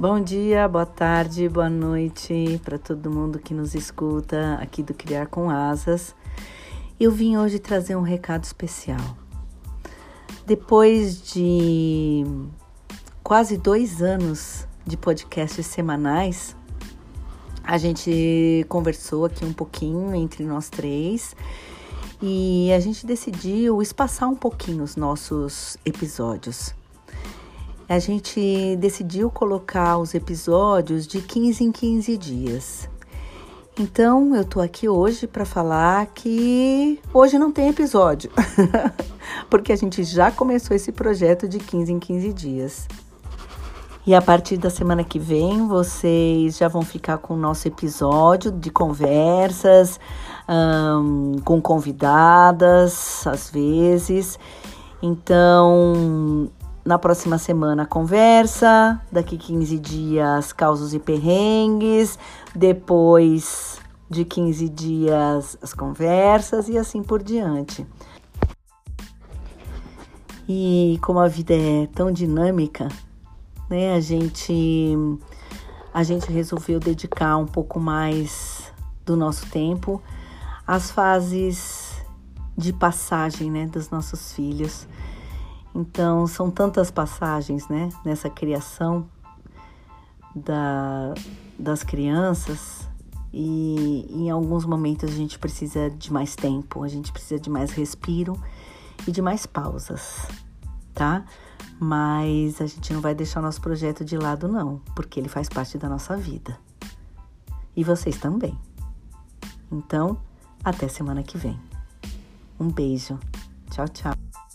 Bom dia, boa tarde, boa noite para todo mundo que nos escuta aqui do Criar com Asas. Eu vim hoje trazer um recado especial. Depois de quase dois anos de podcasts semanais, a gente conversou aqui um pouquinho entre nós três e a gente decidiu espaçar um pouquinho os nossos episódios a gente decidiu colocar os episódios de 15 em 15 dias. Então, eu tô aqui hoje para falar que hoje não tem episódio, porque a gente já começou esse projeto de 15 em 15 dias. E a partir da semana que vem, vocês já vão ficar com o nosso episódio de conversas, com convidadas, às vezes. Então, na próxima semana, conversa. Daqui 15 dias, causos e perrengues. Depois de 15 dias, as conversas e assim por diante. E como a vida é tão dinâmica, né? A gente a gente resolveu dedicar um pouco mais do nosso tempo às fases de passagem, né, dos nossos filhos. Então, são tantas passagens né, nessa criação da, das crianças e em alguns momentos a gente precisa de mais tempo, a gente precisa de mais respiro e de mais pausas, tá? Mas a gente não vai deixar o nosso projeto de lado, não, porque ele faz parte da nossa vida. E vocês também. Então, até semana que vem. Um beijo. Tchau, tchau.